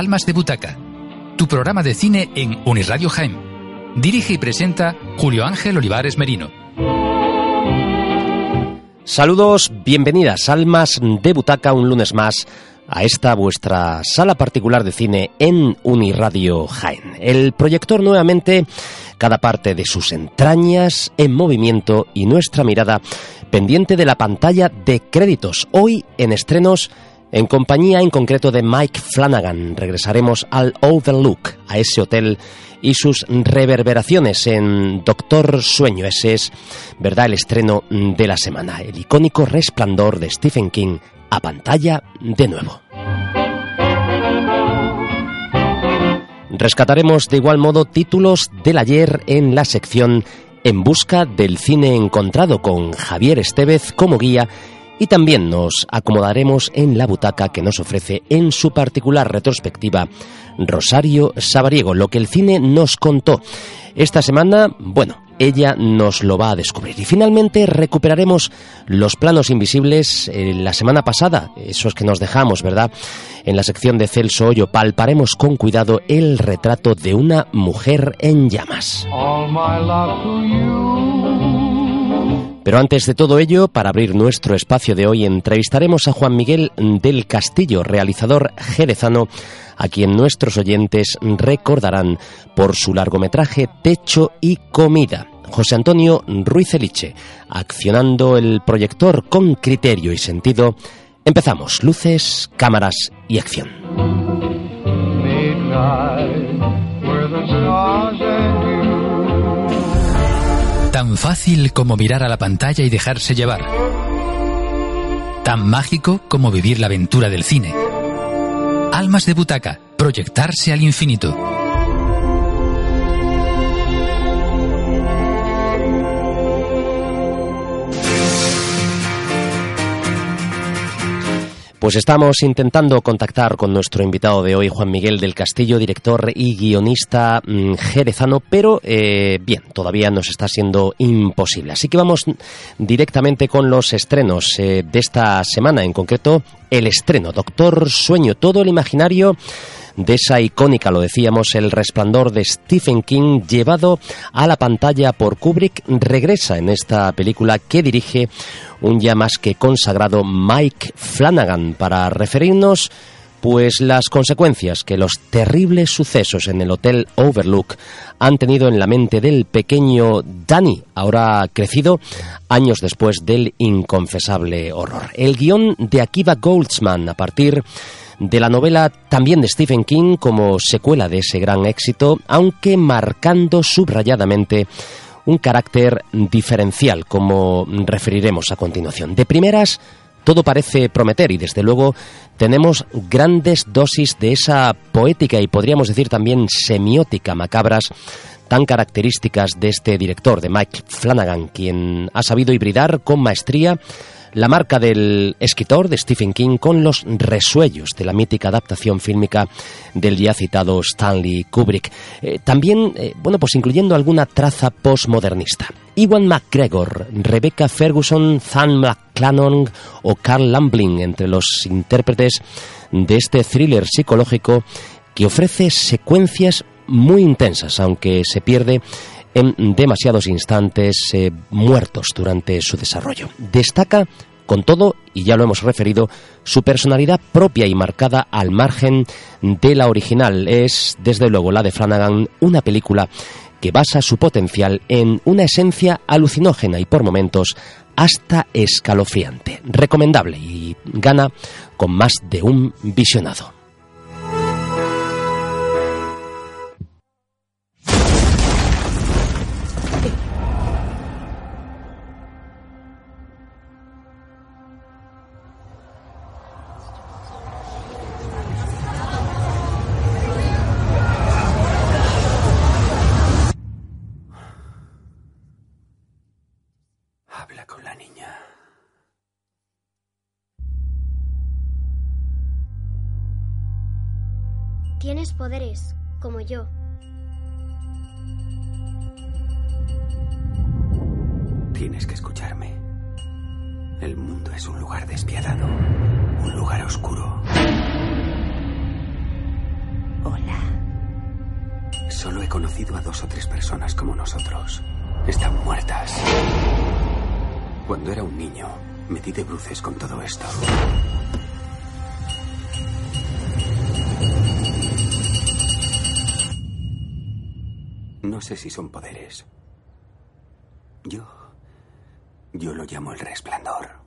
Almas de Butaca, tu programa de cine en Uniradio Jaime. Dirige y presenta Julio Ángel Olivares Merino. Saludos, bienvenidas Almas de Butaca un lunes más a esta vuestra sala particular de cine en Uniradio Jaén. El proyector nuevamente, cada parte de sus entrañas en movimiento y nuestra mirada pendiente de la pantalla de créditos. Hoy en estrenos en compañía en concreto de Mike Flanagan, regresaremos al Overlook, a ese hotel y sus reverberaciones en Doctor Sueño. Ese es, ¿verdad?, el estreno de la semana. El icónico resplandor de Stephen King a pantalla de nuevo. Rescataremos de igual modo títulos del ayer en la sección En busca del cine encontrado con Javier Estevez como guía y también nos acomodaremos en la butaca que nos ofrece en su particular retrospectiva Rosario Sabariego, lo que el cine nos contó. Esta semana, bueno, ella nos lo va a descubrir. Y finalmente recuperaremos los planos invisibles eh, la semana pasada, esos que nos dejamos, ¿verdad? En la sección de Celso Hoyo palparemos con cuidado el retrato de una mujer en llamas. Pero antes de todo ello, para abrir nuestro espacio de hoy, entrevistaremos a Juan Miguel del Castillo, realizador jerezano, a quien nuestros oyentes recordarán por su largometraje Techo y Comida. José Antonio Ruiz Eliche, accionando el proyector con criterio y sentido. Empezamos, luces, cámaras y acción. Tan fácil como mirar a la pantalla y dejarse llevar. Tan mágico como vivir la aventura del cine. Almas de butaca, proyectarse al infinito. Pues estamos intentando contactar con nuestro invitado de hoy, Juan Miguel del Castillo, director y guionista mm, jerezano, pero eh, bien, todavía nos está siendo imposible. Así que vamos directamente con los estrenos eh, de esta semana, en concreto el estreno, Doctor Sueño, todo el imaginario de esa icónica, lo decíamos, El resplandor de Stephen King, llevado a la pantalla por Kubrick, regresa en esta película que dirige un ya más que consagrado Mike Flanagan. Para referirnos pues las consecuencias que los terribles sucesos en el Hotel Overlook han tenido en la mente del pequeño Danny, ahora crecido, años después del inconfesable horror. El guion de Akiva Goldsman a partir de la novela también de Stephen King como secuela de ese gran éxito, aunque marcando subrayadamente un carácter diferencial, como referiremos a continuación. De primeras, todo parece prometer y desde luego tenemos grandes dosis de esa poética y podríamos decir también semiótica macabras tan características de este director, de Mike Flanagan, quien ha sabido hibridar con maestría la marca del escritor de Stephen King con los resuellos de la mítica adaptación fílmica del ya citado Stanley Kubrick. Eh, también, eh, bueno, pues incluyendo alguna traza postmodernista. Iwan McGregor, Rebecca Ferguson, Zan McClannon o Carl Lambling entre los intérpretes de este thriller psicológico que ofrece secuencias muy intensas, aunque se pierde en demasiados instantes eh, muertos durante su desarrollo. Destaca, con todo, y ya lo hemos referido, su personalidad propia y marcada al margen de la original. Es, desde luego, la de Flanagan, una película que basa su potencial en una esencia alucinógena y por momentos hasta escalofriante. Recomendable y gana con más de un visionado. Tienes poderes, como yo. Tienes que escucharme. El mundo es un lugar despiadado, un lugar oscuro. Hola. Solo he conocido a dos o tres personas como nosotros. Están muertas. Cuando era un niño, me di de bruces con todo esto. No sé si son poderes. Yo. Yo lo llamo el resplandor.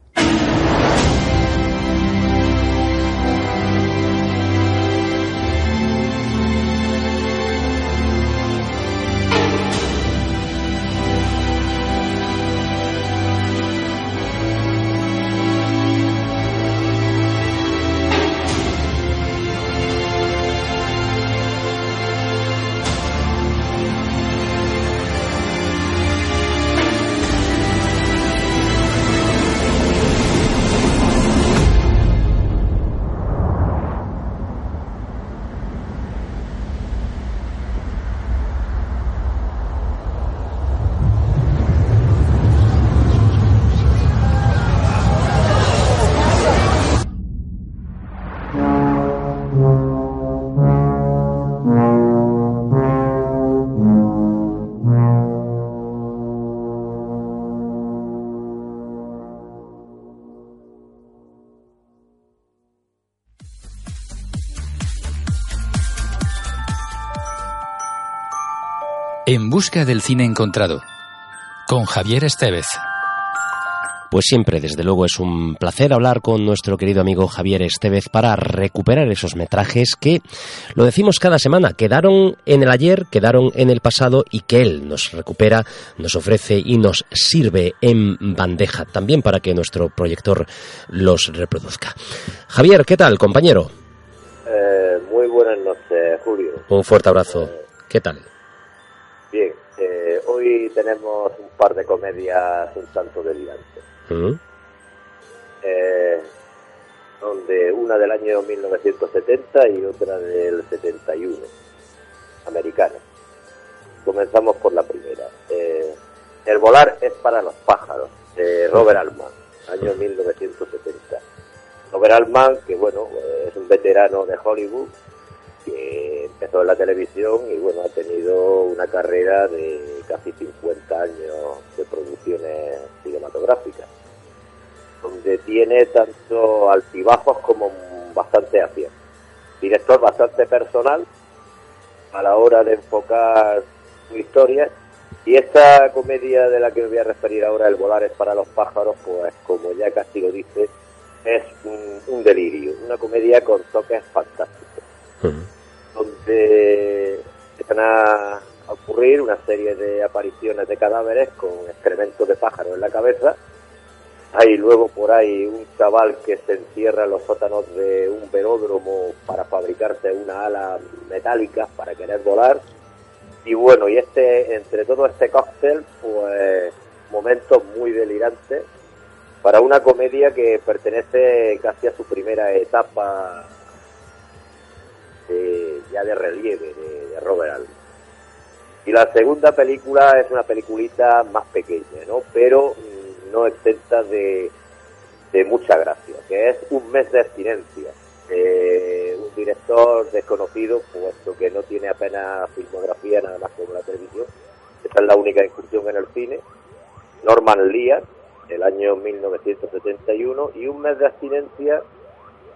En busca del cine encontrado, con Javier Estevez. Pues siempre, desde luego, es un placer hablar con nuestro querido amigo Javier Estevez para recuperar esos metrajes que, lo decimos cada semana, quedaron en el ayer, quedaron en el pasado y que él nos recupera, nos ofrece y nos sirve en bandeja, también para que nuestro proyector los reproduzca. Javier, ¿qué tal, compañero? Eh, muy buenas noches, Julio. Un fuerte abrazo. ¿Qué tal? Hoy tenemos un par de comedias un tanto delirantes. ¿Mm? Eh, donde una del año 1970 y otra del 71, americana. Comenzamos por la primera. Eh, El volar es para los pájaros, de Robert Altman, año 1970. Robert Altman, que bueno, es un veterano de Hollywood, que empezó en la televisión y bueno, ha tenido una carrera de casi 50 años de producciones cinematográficas, donde tiene tanto altibajos como bastante aciertos. Director bastante personal a la hora de enfocar su historia. Y esta comedia de la que me voy a referir ahora, El volar es para los pájaros, pues como ya casi lo dice, es un, un delirio, una comedia con toques fantásticos donde empiezan a ocurrir una serie de apariciones de cadáveres con excrementos de pájaro en la cabeza. Hay luego por ahí un chaval que se encierra en los sótanos de un velódromo para fabricarse una ala metálica para querer volar. Y bueno, y este, entre todo este cóctel, pues momentos muy delirantes para una comedia que pertenece casi a su primera etapa de, ya de relieve de, Robert Altman. Y la segunda película es una peliculita más pequeña, ¿no? Pero mm, no exenta de, de mucha gracia, que es Un mes de abstinencia. de un director desconocido, puesto que no tiene apenas filmografía nada más como la televisión. Esta es la única incursión en el cine. Norman Lear, del año 1971, y Un mes de abstinencia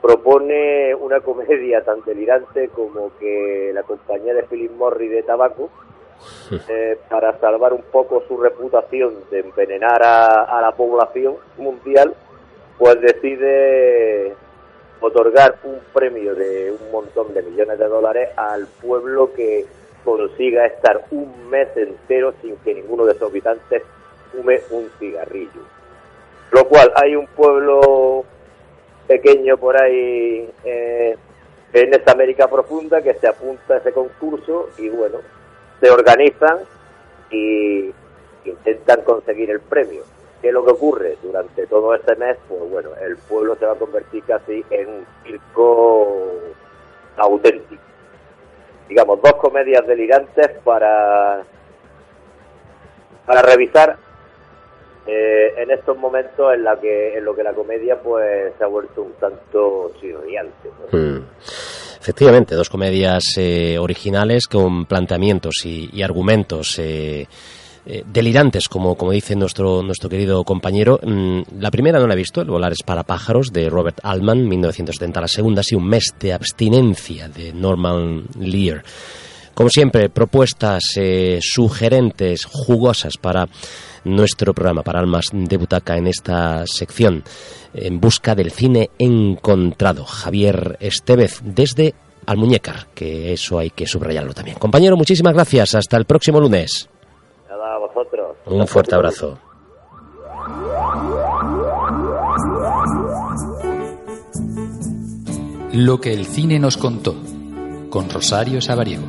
propone una comedia tan delirante como que la compañía de Philip Morris de tabaco, eh, para salvar un poco su reputación de envenenar a, a la población mundial, pues decide otorgar un premio de un montón de millones de dólares al pueblo que consiga estar un mes entero sin que ninguno de sus habitantes fume un cigarrillo. Lo cual hay un pueblo pequeño por ahí eh, en esta América profunda que se apunta a ese concurso y bueno, se organizan y intentan conseguir el premio. ¿Qué es lo que ocurre? Durante todo este mes, pues bueno, el pueblo se va a convertir casi en un circo auténtico. digamos, dos comedias delirantes para, para revisar eh, en estos momentos en la que en lo que la comedia pues se ha vuelto un tanto chirriante. Hmm. Efectivamente, dos comedias eh, originales con planteamientos y, argumentos eh, delirantes, como, como dice nuestro, nuestro querido compañero. Mm, la primera no la he visto, El volar es para pájaros, de Robert Altman, 1970. La segunda sí, Un mes de abstinencia, de Norman Lear. Como siempre, propuestas sugerentes, jugosas para nuestro programa para almas de butaca en esta sección en busca del cine encontrado. Javier Estevez desde Almuñécar, que eso hay que subrayarlo también. Compañero, muchísimas gracias. Hasta el próximo lunes. Nada, a vosotros. Un fuerte abrazo. Lo que el cine nos contó con Rosario Sabariego.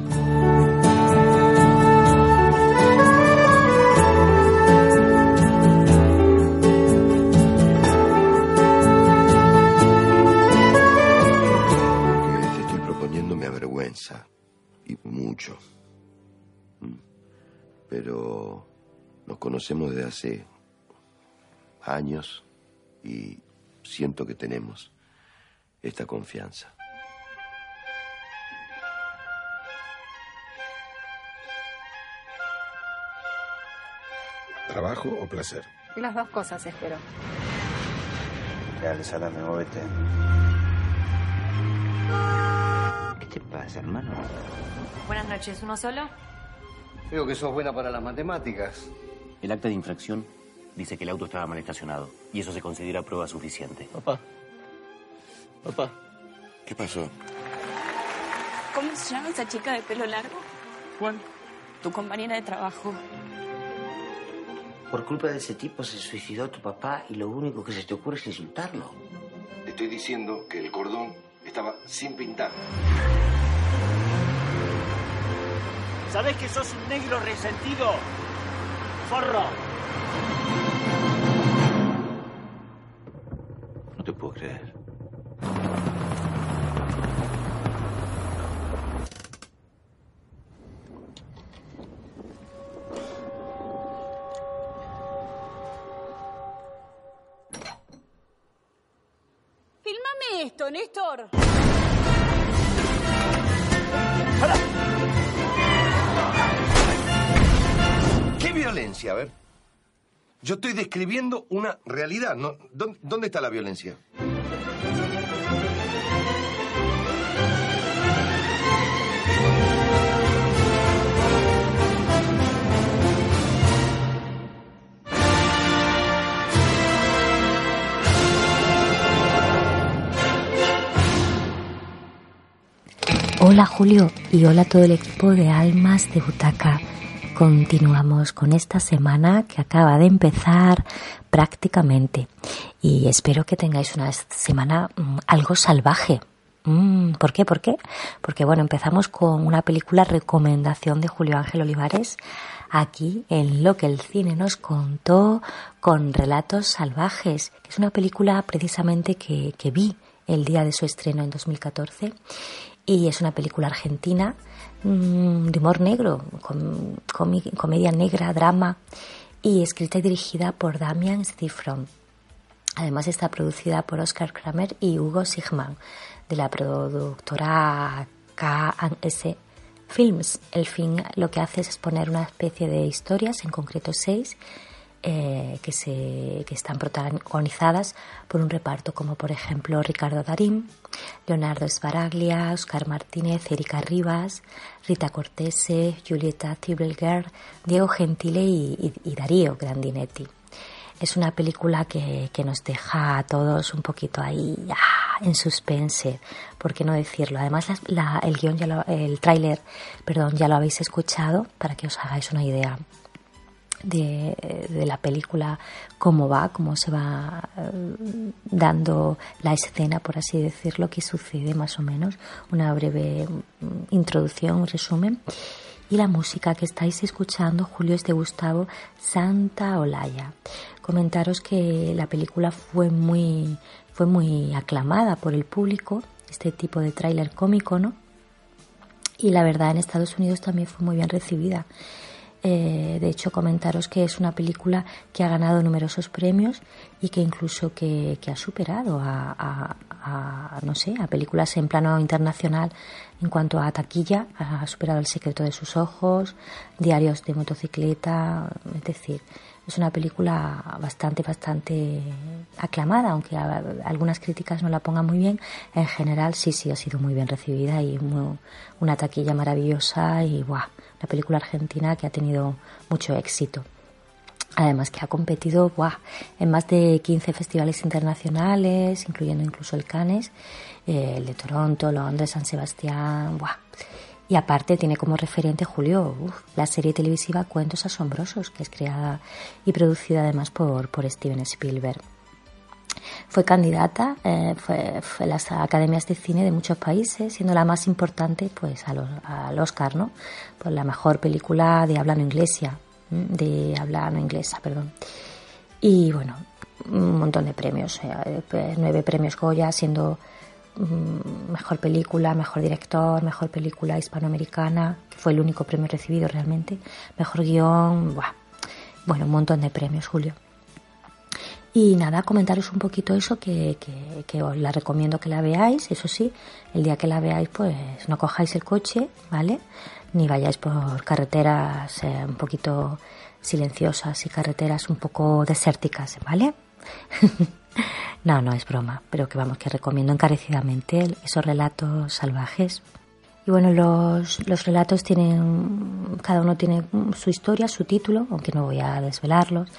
y mucho. Mm. Pero nos conocemos desde hace años y siento que tenemos esta confianza. ¿Trabajo o placer? Las dos cosas, espero. Dale, salame, móvete te pasa, hermano? Buenas noches, ¿uno solo? Creo que sos buena para las matemáticas. El acta de infracción dice que el auto estaba mal estacionado y eso se considera prueba suficiente. Papá. Papá. ¿Qué pasó? ¿Cómo se llama esa chica de pelo largo? ¿Cuál? Tu compañera de trabajo. Por culpa de ese tipo se suicidó tu papá y lo único que se te ocurre es insultarlo. Estoy diciendo que el cordón estaba sin pintar. ¿Sabes que sos un negro resentido? ¡Forro! Néstor. violencia? A ver. Yo estoy describiendo una realidad. ¿no? ¿Dónde, está la violencia? Hola Julio y hola todo el equipo de Almas de Butaca. Continuamos con esta semana que acaba de empezar prácticamente y espero que tengáis una semana mm, algo salvaje. Mm, ¿Por qué? ¿Por qué? Porque bueno, empezamos con una película recomendación de Julio Ángel Olivares aquí en Lo que el cine nos contó con Relatos Salvajes, que es una película precisamente que, que vi el día de su estreno en 2014 y es una película argentina Mm, de humor negro, comedia negra, drama y escrita y dirigida por Damian Stifron. Además está producida por Oscar Kramer y Hugo Sigman de la productora KS Films. El fin lo que hace es exponer una especie de historias, en concreto seis, eh, que, se, que están protagonizadas por un reparto como por ejemplo Ricardo Darín, Leonardo Sbaraglia, Oscar Martínez, Erika Rivas, Rita Cortese, Julieta Tibelger, Diego Gentile y, Darío Grandinetti. Es una película que, que, nos deja a todos un poquito ahí ah, en suspense, ¿por qué no decirlo? Además, el guion, ya el tráiler, perdón, ya lo habéis escuchado para que os hagáis una idea de, la película, cómo va, cómo se va eh, dando la escena, por así decirlo, qué sucede más o menos, una breve mm, introducción, resumen. Y la música que estáis escuchando, Julio, es de Gustavo Santa Olaya. Comentaros que la película fue muy, fue muy aclamada por el público, este tipo de tráiler cómico, ¿no? y la verdad en Estados Unidos también fue muy bien recibida. Eh, de hecho, comentaros que es una película que ha ganado numerosos premios y que incluso que, ha superado a, no sé, a películas en plano internacional en cuanto a taquilla. Ha superado El secreto de sus ojos, Diarios de motocicleta, es decir, es una película bastante, bastante aclamada, aunque algunas críticas no la pongan muy bien. En general, sí, sí, ha sido muy bien recibida y una taquilla maravillosa y ¡buah! Una película argentina que ha tenido mucho éxito. Además que ha competido en más de 15 festivales internacionales, incluyendo incluso el Cannes, eh, el de Toronto, Londres, San Sebastián. ¡buah! Y aparte tiene como referente Julio la serie televisiva Cuentos Asombrosos, que es creada y producida además por, por Steven Spielberg. Fue candidata eh, fue, fue, las academias de cine de muchos países, siendo la más importante pues al Oscar, ¿no? Por la mejor película de habla no inglesa, de habla no inglesa, perdón. Y bueno, un montón de premios, eh, pues, nueve premios Goya, siendo Mm, mejor película, mejor director, mejor película hispanoamericana, fue el único premio recibido realmente, mejor guion, bueno, un montón de premios, Julio. Y nada, comentaros un poquito eso, que, que, os la recomiendo que la veáis, eso sí, el día que la veáis, pues no cojáis el coche, ¿vale? Ni vayáis por carreteras eh, un poquito silenciosas y carreteras un poco desérticas, ¿vale? no, no es broma, pero que vamos, que recomiendo encarecidamente esos relatos salvajes. Y bueno, los, los relatos tienen, cada uno tiene su historia, su título, aunque no voy a desvelarlos,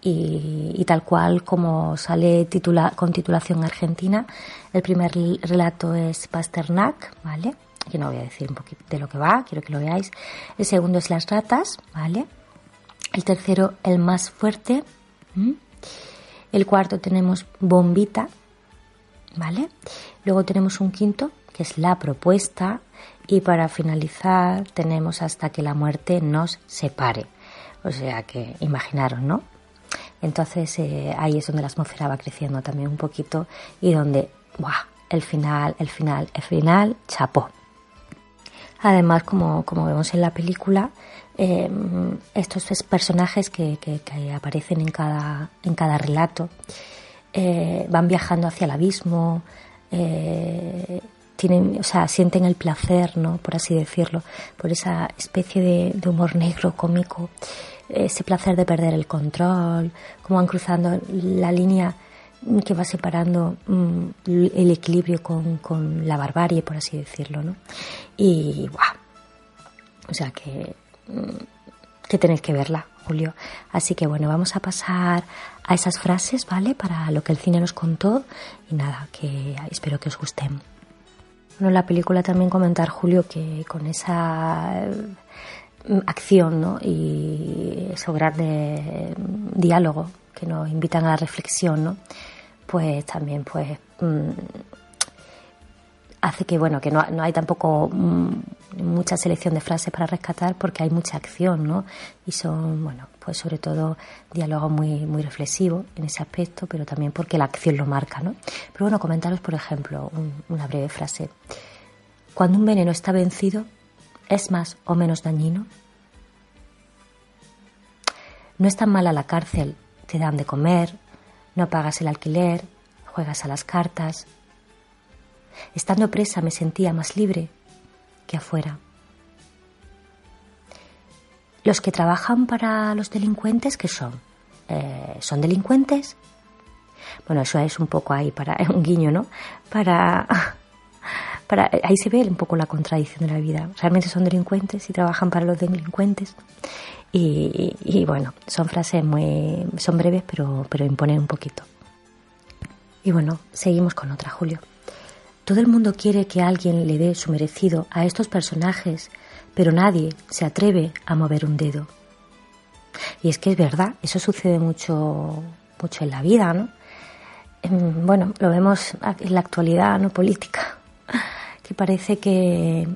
y, tal cual como sale titula, con titulación argentina, el primer relato es Pasternak, ¿vale? Que no voy a decir un poquito de lo que va, quiero que lo veáis. El segundo es Las ratas, ¿vale? El tercero, El más fuerte. El cuarto tenemos bombita, ¿vale? Luego tenemos un quinto, que es la propuesta. Y para finalizar tenemos hasta que la muerte nos separe. O sea que imaginaros, ¿no? Entonces eh, ahí es donde la atmósfera va creciendo también un poquito y donde, ¡buah! El final, el final, el final, chapó. Además, como, como vemos en la película, eh, estos personajes que, aparecen en cada, en cada relato eh, van viajando hacia el abismo, tienen, o sea, sienten el placer, ¿no? por así decirlo, por esa especie de, humor negro, cómico, ese placer de perder el control, como van cruzando la línea que va separando mm, el equilibrio con, con, la barbarie, por así decirlo, ¿no? Y, ¡guau! O sea que Mm, que tenéis que verla, Julio. Así que bueno, vamos a pasar a esas frases, ¿vale? Para lo que el cine nos contó y nada, que espero que os gusten. Bueno, la película también comentar, Julio, que con esa mm, acción ¿no? y ese grande diálogo que nos invitan a la reflexión, ¿no? pues también pues mm, hace que bueno que no, no hay tampoco mm, mucha selección de frases para rescatar porque hay mucha acción no y son bueno pues sobre todo diálogos muy muy reflexivos en ese aspecto pero también porque la acción lo marca no pero bueno comentaros por ejemplo una breve frase. Cuando un veneno está vencido es más o menos dañino no es tan mala la cárcel te dan de comer no pagas el alquiler juegas a las cartas. Estando presa me sentía más libre que afuera. Los que trabajan para los delincuentes, ¿qué son? Eh, ¿Son delincuentes? Bueno, eso es un poco ahí para un guiño, ¿no? Para, para ahí se ve un poco la contradicción de la vida. Realmente son delincuentes y trabajan para los delincuentes. Y, y bueno, son frases muy, son breves, pero, pero imponen un poquito. Y bueno, seguimos con otra, Julio. Todo el mundo quiere que alguien le dé su merecido a estos personajes, pero nadie se atreve a mover un dedo. Y es que es verdad, eso sucede mucho, mucho en la vida, ¿no? Bueno, lo vemos en la actualidad no política, que parece que,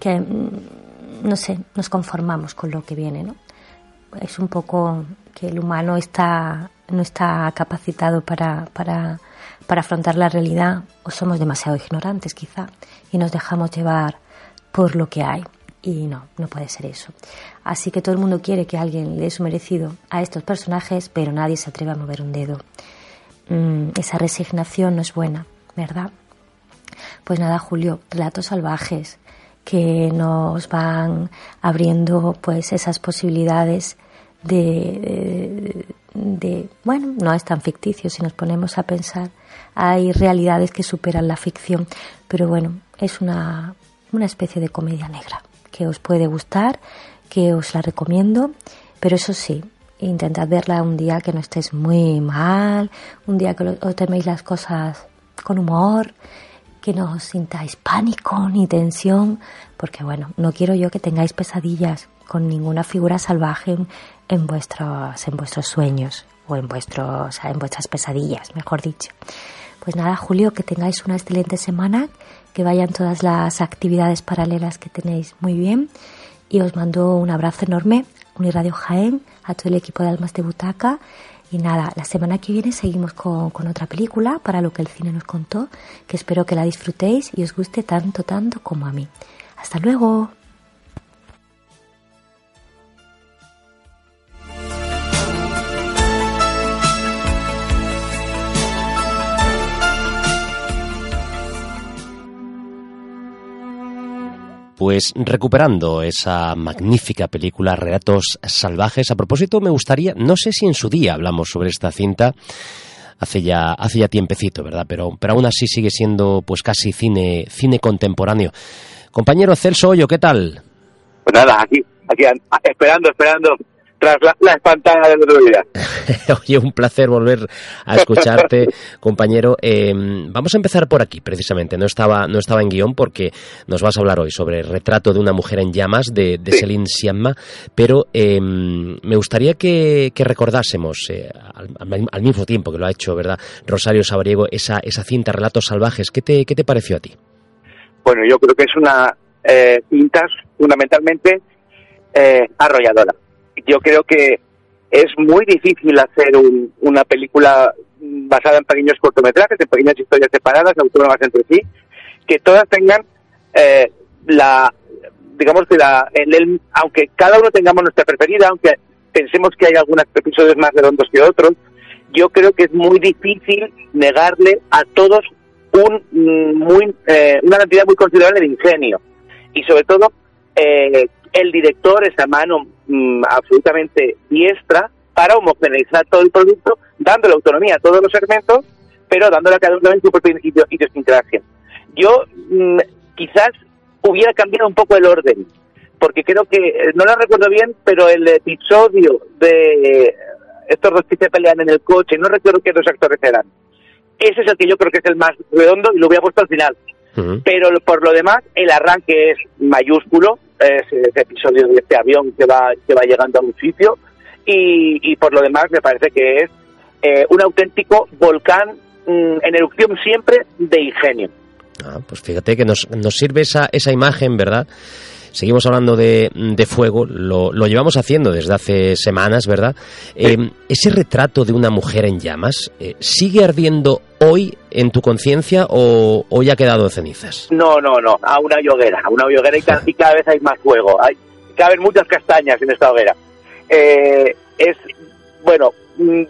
que, mm, no sé, nos conformamos con lo que viene, ¿no? Es un poco que el humano está, no está capacitado para, para para afrontar la realidad o somos demasiado ignorantes quizá y nos dejamos llevar por lo que hay. Y no, no puede ser eso. Así que todo el mundo quiere que alguien le dé su merecido a estos personajes, pero nadie se atreve a mover un dedo. Mm, esa resignación no es buena, ¿verdad? Pues nada, Julio, relatos salvajes que nos van abriendo pues esas posibilidades de, de, bueno, no es tan ficticio si nos ponemos a pensar. Hay realidades que superan la ficción, pero bueno, es una, una especie de comedia negra que os puede gustar, que os la recomiendo, pero eso sí, intentad verla un día que no estéis muy mal, un día que os teméis las cosas con humor, que no os sintáis pánico ni tensión, porque bueno, no quiero yo que tengáis pesadillas con ninguna figura salvaje en, vuestros, en vuestros sueños o en, vuestros, en vuestras pesadillas, mejor dicho. Pues nada, Julio, que tengáis una excelente semana, que vayan todas las actividades paralelas que tenéis muy bien y os mando un abrazo enorme, Uniradio Jaén, a todo el equipo de Almas de Butaca y nada, la semana que viene seguimos con, con, otra película para lo que el cine nos contó, que espero que la disfrutéis y os guste tanto, tanto como a mí. Hasta luego. Pues recuperando esa magnífica película Relatos Salvajes, a propósito me gustaría, no sé si en su día hablamos sobre esta cinta, hace ya, hace ya tiempecito, ¿verdad? Pero, pero aún así sigue siendo pues casi cine, cine contemporáneo. Compañero Celso Hoyo, ¿qué tal? Pues nada, aquí, aquí esperando, esperando tras la, la espantada del otro día. Oye, un placer volver a escucharte, compañero. Eh, vamos a empezar por aquí, precisamente. No estaba, no estaba en guion porque nos vas a hablar hoy sobre el retrato de una mujer en llamas de, de sí. Celine Siamma, pero eh, me gustaría que, que recordásemos, eh, al, al, mismo tiempo que lo ha hecho, ¿verdad? Rosario Sabariego, esa, esa cinta Relatos Salvajes. ¿Qué te, ¿Qué te pareció a ti? Bueno, yo creo que es una eh, cinta fundamentalmente eh, arrolladora yo creo que es muy difícil hacer un, una película basada en pequeños cortometrajes, en pequeñas historias separadas, autónomas entre sí, que todas tengan eh, la, digamos que la, en el, aunque cada uno tengamos nuestra preferida, aunque pensemos que hay algunos episodios más redondos que otros, yo creo que es muy difícil negarle a todos un muy eh, una cantidad muy considerable de ingenio. Y sobre todo eh, el director esa mano mmm, absolutamente diestra para homogeneizar todo el producto, dándole autonomía a todos los segmentos, pero dándole a cada uno su propia idiosincrasia. Yo mmm, quizás hubiera cambiado un poco el orden, porque creo que, eh, no lo recuerdo bien, pero el episodio de estos dos que se pelean en el coche, no recuerdo qué dos actores eran. Ese es el que yo creo que es el más redondo y lo hubiera puesto al final. Uh -huh. Pero por lo demás, el arranque es mayúsculo, es ese episodio de este avión que va, que va llegando a un sitio, y, y por lo demás me parece que es eh, un auténtico volcán mmm, en erupción siempre de ingenio. Ah, pues fíjate que nos, nos sirve esa, esa imagen, ¿verdad? Seguimos hablando de, de fuego, lo, lo, llevamos haciendo desde hace semanas, ¿verdad? Eh, ¿Ese retrato de una mujer en llamas eh, sigue ardiendo hoy en tu conciencia o, o, ya ha quedado en cenizas? No, no, no, a una hoguera, a una hoguera y cada, y cada vez hay más fuego, hay, caben muchas castañas en esta hoguera. Eh, es, bueno, mmm,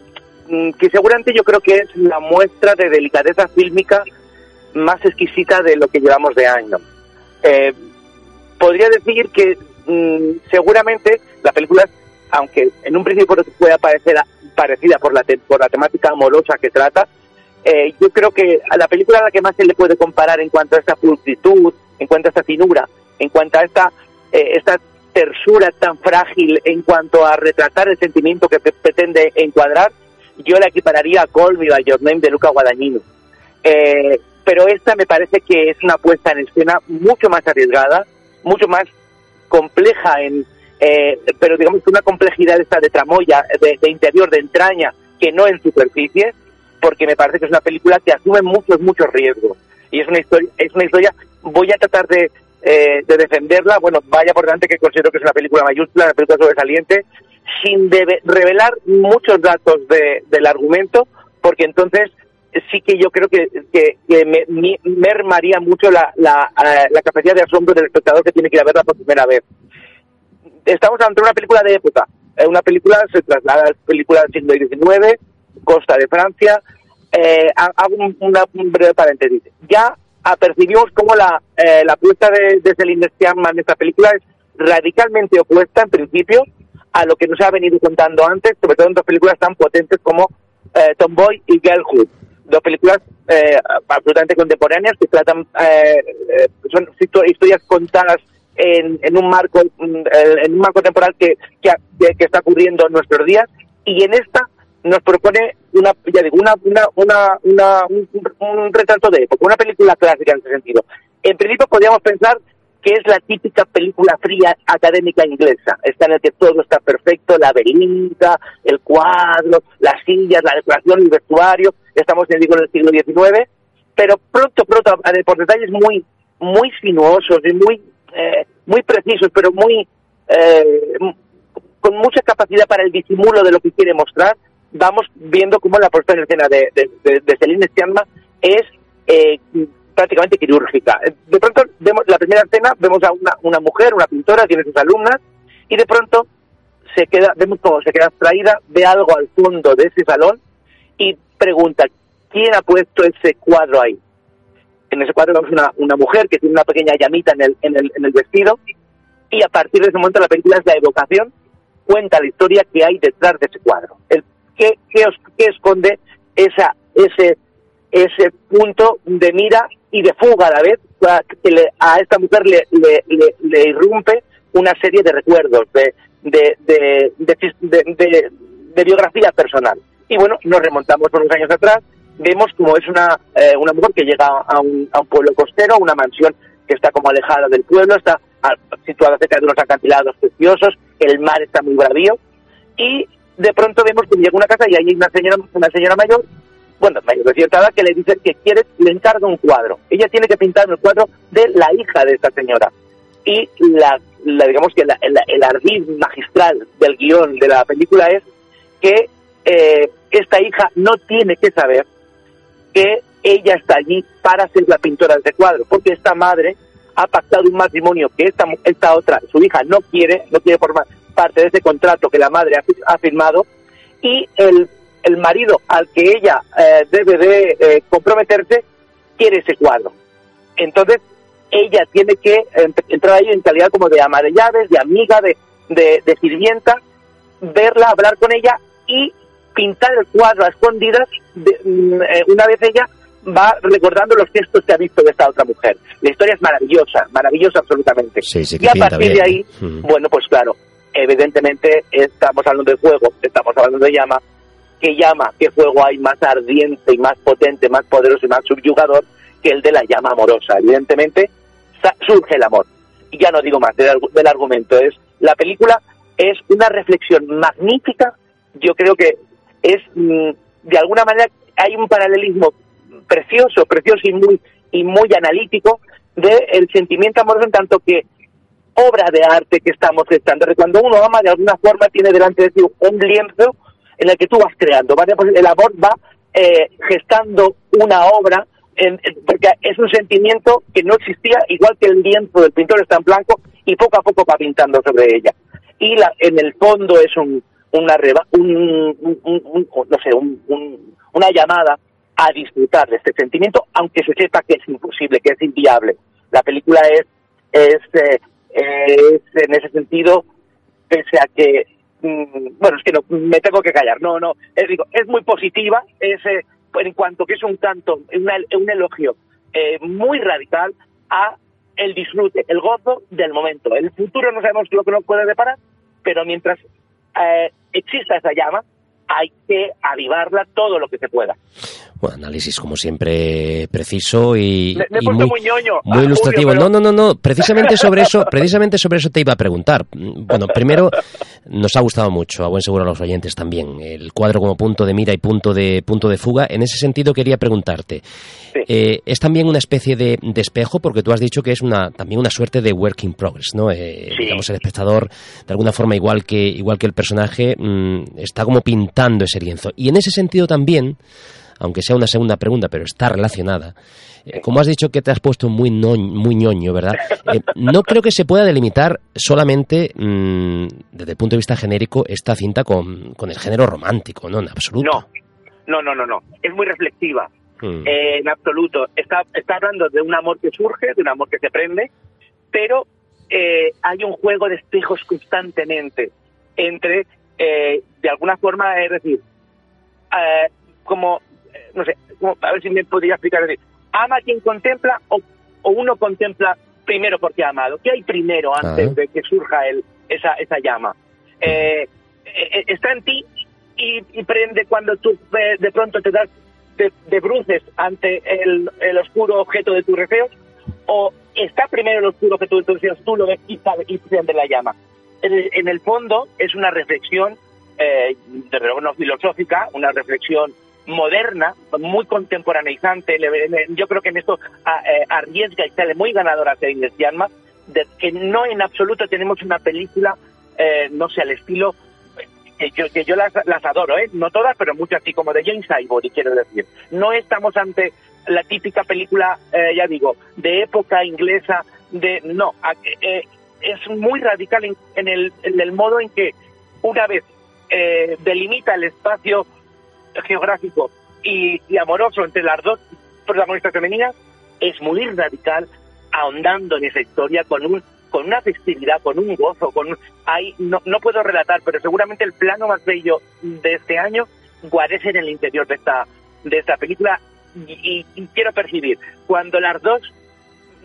que seguramente yo creo que es la muestra de delicadeza fílmica más exquisita de lo que llevamos de año. Eh, podría decir que mmm, seguramente la película, aunque en un principio pueda parecer parecida por la, te, por la temática amorosa que trata, eh, yo creo que a la película a la que más se le puede comparar en cuanto a esta pulcritud, en cuanto a esta finura, en cuanto a esta, eh, esta tersura tan frágil en cuanto a retratar el sentimiento que pretende encuadrar, yo la equipararía a Call Me By Your Name de Luca Guadagnino. Eh, pero esta me parece que es una puesta en escena mucho más arriesgada, mucho más compleja en eh, pero digamos que una complejidad esta de tramoya de, de, interior de entraña que no en superficie porque me parece que es una película que asume muchos muchos riesgos. Y es una historia es una historia voy a tratar de eh, de defenderla. Bueno vaya por delante que considero que es una película mayúscula una película sobresaliente sin debe, revelar muchos datos de, del argumento porque entonces sí que yo creo que, que, que me, me- mermaría mucho la, eh, la capacidad de asombro del espectador que tiene que ir a verla por primera vez. Estamos ante una película de época. Eh, una película se traslada a la película del siglo XIX, costa de Francia. Eh, ha- hago un, breve paréntesis. Ya apercibimos cómo la, eh, la apuesta de, de Celine en esta película es radicalmente opuesta, en principio, a lo que nos ha venido contando antes, sobre todo en dos películas tan potentes como eh, Tomboy y Girlhood. Dos películas eh, absolutamente contemporáneas que tratan, eh, eh, son histo- historias contadas en, en un marco mm, en un marco temporal que, que- que está ocurriendo en nuestros días. Y en esta nos propone una ya digo una una, una, una- un, un retrato de época una película clásica en ese sentido. En principio podríamos pensar que es la típica película fría académica inglesa, esta en el que todo está perfecto, la velita, el cuadro, las sillas, la decoración, el vestuario, estamos en el siglo XIX, pero pronto, pronto, por detalles muy, muy sinuosos y muy, eh, muy precisos, pero muy, eh, con mucha capacidad para el disimulo de lo que quiere mostrar, vamos viendo cómo la puesta en escena de, de, de, de Celine Sciamma es eh, prácticamente quirúrgica. Eh, De pronto vemos la primera escena, vemos a una, una mujer, una pintora, tiene sus alumnas, y de pronto se queda, vemos cómo se queda abstraída, ve algo al fondo de ese salón y pregunta, ¿quién ha puesto ese cuadro ahí? En ese cuadro vemos una, mujer que tiene una pequeña llamita en el, en, el, en el vestido y a partir de ese momento la película es la evocación, cuenta la historia que hay detrás de ese cuadro. El, ¿qué, qué, os- qué esconde esa, ese, ese punto de mira y de fuga a la vez a- esta mujer le, le, le- le irrumpe una serie de recuerdos, de, de, de, de, de- biografía personal. Y bueno, nos remontamos unos años atrás, vemos como es una, eh, una mujer que llega a un, a un pueblo costero, a una mansión que está como alejada del pueblo, está situada cerca de unos acantilados preciosos, el mar está muy bravío, y de pronto vemos que llega una casa y hay una señora, una señora mayor, bueno, cierta edad, que le dice que quiere, le encarga un cuadro. Ella tiene que pintar el cuadro de la hija de esta señora. Y la, la- digamos que la- el, ardid magistral del guion de la película es que eh, esta hija no tiene que saber que ella está allí para ser la pintora de ese cuadro, porque esta madre ha pactado un matrimonio que esta, esta otra, su hija, no quiere, no quiere formar parte de ese contrato que la madre ha firmado, y el, el marido al que ella eh, debe de eh, comprometerse quiere ese cuadro. Entonces, ella tiene que entrar ahí en calidad como de ama de llaves, de amiga, de, de, de sirvienta, verla, hablar con ella y pintar el cuadro a escondidas de- mm, eh, una vez ella va recordando los gestos que ha visto de esta otra mujer. La historia es maravillosa, maravillosa absolutamente. Sí, sí, que y a partir bien. de ahí, Mm. bueno, pues claro, evidentemente estamos hablando de fuego, estamos hablando de llama. ¿Qué llama, qué fuego hay más ardiente y más potente, más poderoso y más subyugador que el de la llama amorosa? Evidentemente surge el amor. Y ya no digo más del, del argumento. Es la película es una reflexión magnífica. Yo creo que es mm, de alguna manera hay un paralelismo precioso, precioso y muy y muy analítico del sentimiento amoroso en tanto que obra de arte que estamos gestando. Cuando uno ama, de alguna forma tiene delante de sí un lienzo en el que tú vas creando. ¿vale? Pues el amor va eh, gestando una obra, en- porque es un sentimiento que no existía, igual que el lienzo del pintor está en blanco y poco a poco va pintando sobre ella. Y la, en el fondo es un, una reba- un, un- un- no sé, un- un- una llamada a disfrutar de este sentimiento, aunque se sepa que es imposible, que es inviable. La película es, es, eh, es en ese sentido, pese a que, bueno, es que no, me tengo que callar, no, no, es, digo, es muy positiva, es, eh, en cuanto que es un canto, una- un elogio eh, muy radical a el disfrute, el gozo del momento. El futuro no sabemos lo que nos puede deparar, pero mientras eh, exista esa llama, hay que avivarla todo lo que se pueda. Bueno, análisis como siempre preciso y, Me- me y muy, muy ñoño, muy ah, ilustrativo. Julio, No, no, no, no. Precisamente sobre eso, precisamente sobre eso te iba a preguntar. Bueno, primero nos ha gustado mucho, a buen seguro a los oyentes también, el cuadro como punto de mira y punto de punto de fuga. En ese sentido quería preguntarte, eh, es también una especie de, de espejo porque tú has dicho que es una también una suerte de work in progress, ¿no? Eh, Digamos el espectador de alguna forma igual que igual que el personaje mm, está como pintando ese lienzo y en ese sentido también aunque sea una segunda pregunta, pero está relacionada. Eh, como has dicho que te has puesto muy, muy ñoño, ¿verdad? Eh, no creo que se pueda delimitar solamente mm, desde el punto de vista genérico esta cinta con, con el género romántico, ¿no? En absoluto. No, no, no, no, no. Es muy reflexiva. Mm. Eh, en absoluto. Está, está hablando de un amor que surge, de un amor que se prende, pero eh, hay un juego de espejos constantemente entre, de alguna forma, es decir, como, no sé, a ver si me podría explicar, decir, ama a quien contempla o, o uno contempla primero porque ha amado. ¿Qué hay primero antes Ah. de que surja el, esa, esa llama? Eh, eh, está en ti y, y prende cuando tú eh, de pronto te das de, de bruces ante el, el oscuro objeto de tus deseos o está primero el oscuro objeto de tus deseos, tú lo ves y, sabe- y prende la llama. En el, en el fondo es una reflexión, eh, luego no filosófica, una reflexión moderna, muy contemporaneizante. Yo creo que en esto a- eh, arriesga y sale muy ganadora Celine Sciamma, de que no en absoluto tenemos una película, eh, no sé, al estilo que yo, que yo las, las adoro, ¿eh? no todas, pero muchas, así como de James Ivory, quiero decir. No estamos ante la típica película, eh, ya digo, de época inglesa, de no, eh, es muy radical en, en el, en el modo en que una vez eh, delimita el espacio geográfico y, y amoroso entre las dos protagonistas femeninas, es muy radical, ahondando en esa historia con un con una festividad, con un gozo, con hay no, no puedo relatar, pero seguramente el plano más bello de este año guarece en el interior de esta de esta película y, quiero percibir cuando las dos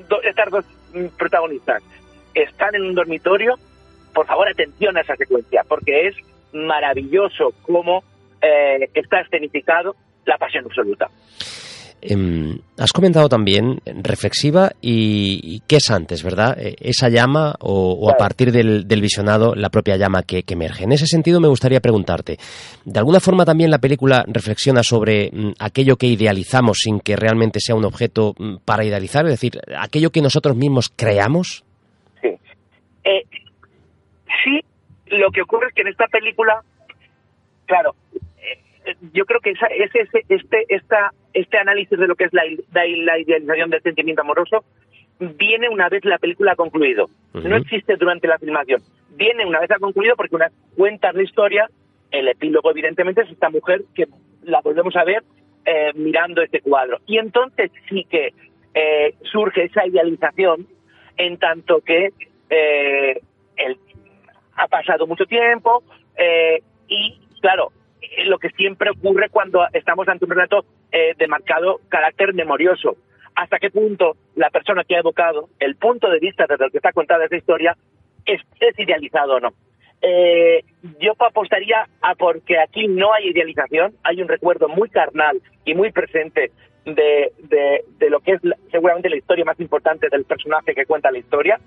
do- estas dos mm, protagonistas están en un dormitorio, por favor atención a esa secuencia, porque es maravilloso cómo eh, está escenificado la pasión absoluta. Em, has comentado también eh, reflexiva y, y qué es antes, ¿verdad? Eh, Esa llama o, o a partir del, del visionado la propia llama que, que emerge. En ese sentido me gustaría preguntarte, ¿de alguna forma también la película reflexiona sobre mm, aquello que idealizamos sin que realmente sea un objeto mm, para idealizar? Es decir, aquello que nosotros mismos creamos. Sí. Eh, sí, lo que ocurre es que en esta película, claro, yo creo que esa, es ese, este, esta, este análisis de lo que es la, idealización del sentimiento amoroso viene una vez la película ha concluido. No existe durante la filmación. Viene una vez ha concluido porque una cuenta la historia, el epílogo evidentemente es esta mujer que la volvemos a ver eh, mirando este cuadro. Y entonces sí que eh, surge esa idealización en tanto que eh, el- ha pasado mucho tiempo eh, y, claro, lo que siempre ocurre cuando estamos ante un relato eh, de marcado carácter memorioso. ¿Hasta qué punto la persona que ha evocado el punto de vista desde el que está contada esa historia es, idealizado o no? Eh, yo apostaría a porque aquí no hay idealización, hay un recuerdo muy carnal y muy presente de, de, de lo que es seguramente la historia más importante del personaje que cuenta la historia,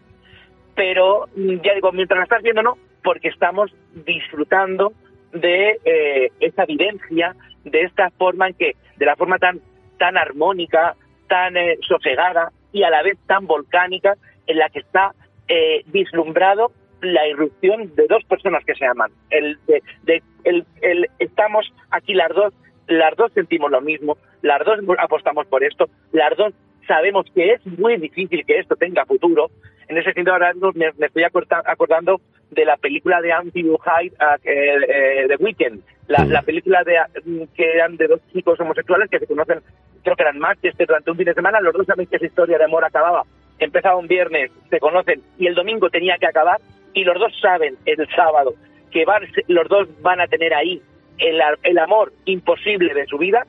pero mm, ya digo, mientras la estás viendo no, porque estamos disfrutando de eh, esta vivencia, de esta forma en que, de la forma tan, tan armónica, tan eh, sosegada y a la vez tan volcánica, en la que está eh, vislumbrado la irrupción de dos personas que se aman. El, de, el- estamos aquí las dos, las dos sentimos lo mismo, las dos apostamos por esto, las dos sabemos que es muy difícil que esto tenga futuro. En ese sentido, ahora me, me estoy acordando de la película de Andrew Hyde, uh, eh, eh, The Weeknd, la, la película de, mm, que eran de dos chicos homosexuales que se conocen, creo que eran Manchester durante un fin de semana, los dos saben que esa historia de amor acababa. Empezaba un viernes, se conocen, y el domingo tenía que acabar, y los dos saben el sábado que van, los dos van a tener ahí el, el amor imposible de su vida,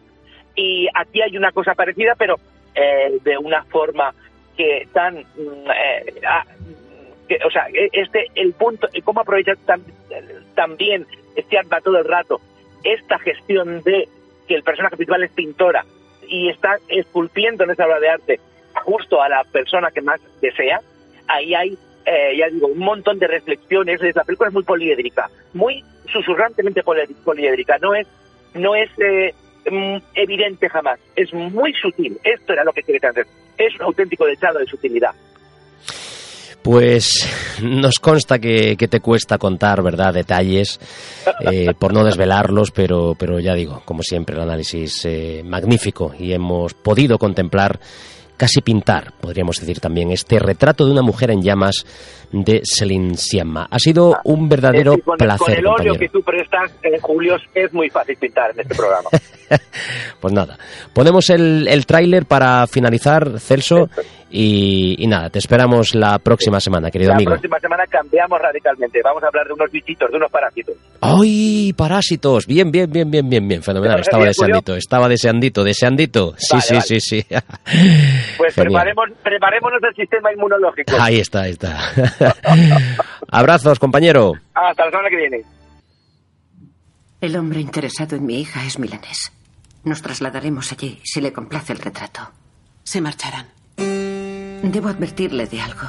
y aquí hay una cosa parecida, pero eh, de una forma que tan mm, eh, ah, que, o sea e- este el punto cómo aprovechar también este arma todo el rato esta gestión de que el personaje principal es pintora y está esculpiendo en esa obra de arte justo a la persona que más desea ahí hay eh, ya digo un montón de reflexiones la película es muy poliédrica muy susurrantemente poli- poliédrica no es no es eh, mm, evidente jamás, es muy sutil. Esto era lo que quería hacer. Es un auténtico dechado de sutilidad. Pues nos consta que, que te cuesta contar, ¿verdad?, detalles eh, por no desvelarlos, pero, pero ya digo, como siempre, el análisis eh, magnífico y hemos podido contemplar casi pintar, podríamos decir también, este retrato de una mujer en llamas de Celine Siamma. Ha sido un verdadero con, placer. Con el óleo compañero. que tú prestas, eh, Julio, es muy fácil pintar en este programa. Pues nada, ponemos el, el tráiler para finalizar, Celso, y, y nada, te esperamos la próxima semana, querido La amigo. próxima semana cambiamos radicalmente. Vamos a hablar de unos bichitos, de unos parásitos. ¡Ay, parásitos! Bien, bien, bien, bien, bien, bien, fenomenal. ¿Te Estaba deseandito, estaba deseandito, deseandito. Sí, Vale, sí, vale. sí, sí. Pues preparemos, preparémonos el sistema inmunológico. Ahí está, ahí está. Abrazos, compañero. Hasta la semana que viene. El hombre interesado en mi hija es milanés. Nos trasladaremos allí si le complace el retrato. Se marcharán. Debo advertirle de algo.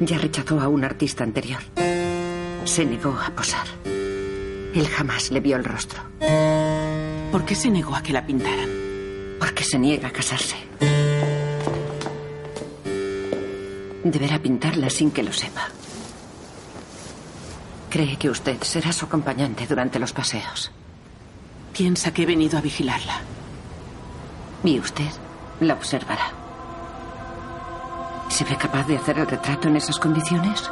Ya rechazó a un artista anterior. Se negó a posar. Él jamás le vio el rostro. ¿Por qué se negó a que la pintaran? Porque se niega a casarse. Deberá pintarla sin que lo sepa. Cree que usted será su acompañante durante los paseos. Piensa que he venido a vigilarla. Y usted la observará. ¿Se ve capaz de hacer el retrato en esas condiciones?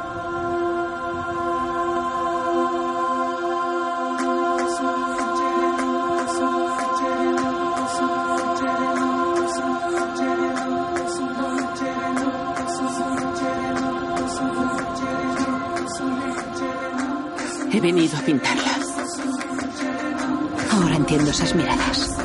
He venido a pintarla. Ahora entiendo esas miradas.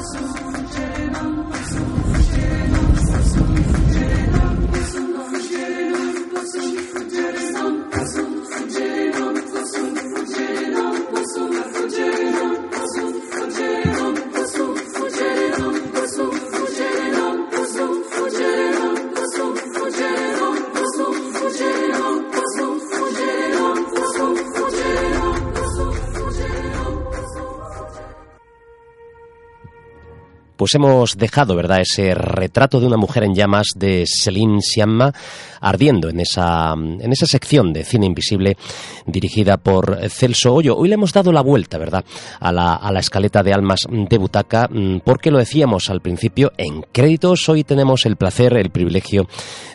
Pues hemos dejado, ¿verdad?, ese retrato de una mujer en llamas de Celine Siamma ardiendo en esa, en esa sección de cine invisible dirigida por Celso Hoyo. Hoy le hemos dado la vuelta, ¿verdad?, a la, a la escaleta de almas de butaca, mm, porque lo decíamos al principio, en créditos hoy tenemos el placer, el privilegio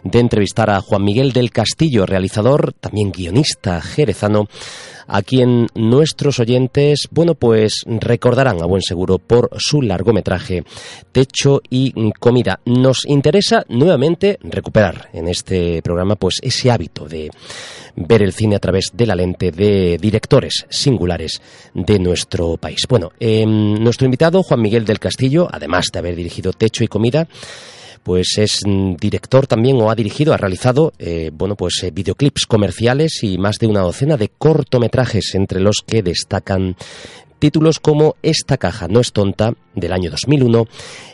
de entrevistar a Juan Miguel del Castillo, realizador, también guionista jerezano, a quien nuestros oyentes, bueno, pues recordarán a buen seguro por su largometraje Techo y Comida. Nos interesa nuevamente recuperar en este programa pues ese hábito de ver el cine a través de la lente de directores singulares de nuestro país. Bueno, eh, nuestro invitado Juan Miguel del Castillo, además de haber dirigido Techo y Comida, pues es director también o ha dirigido, ha realizado, eh, bueno, pues eh, videoclips comerciales y más de una docena de cortometrajes, entre los que destacan títulos como Esta caja no es tonta, del año 2001,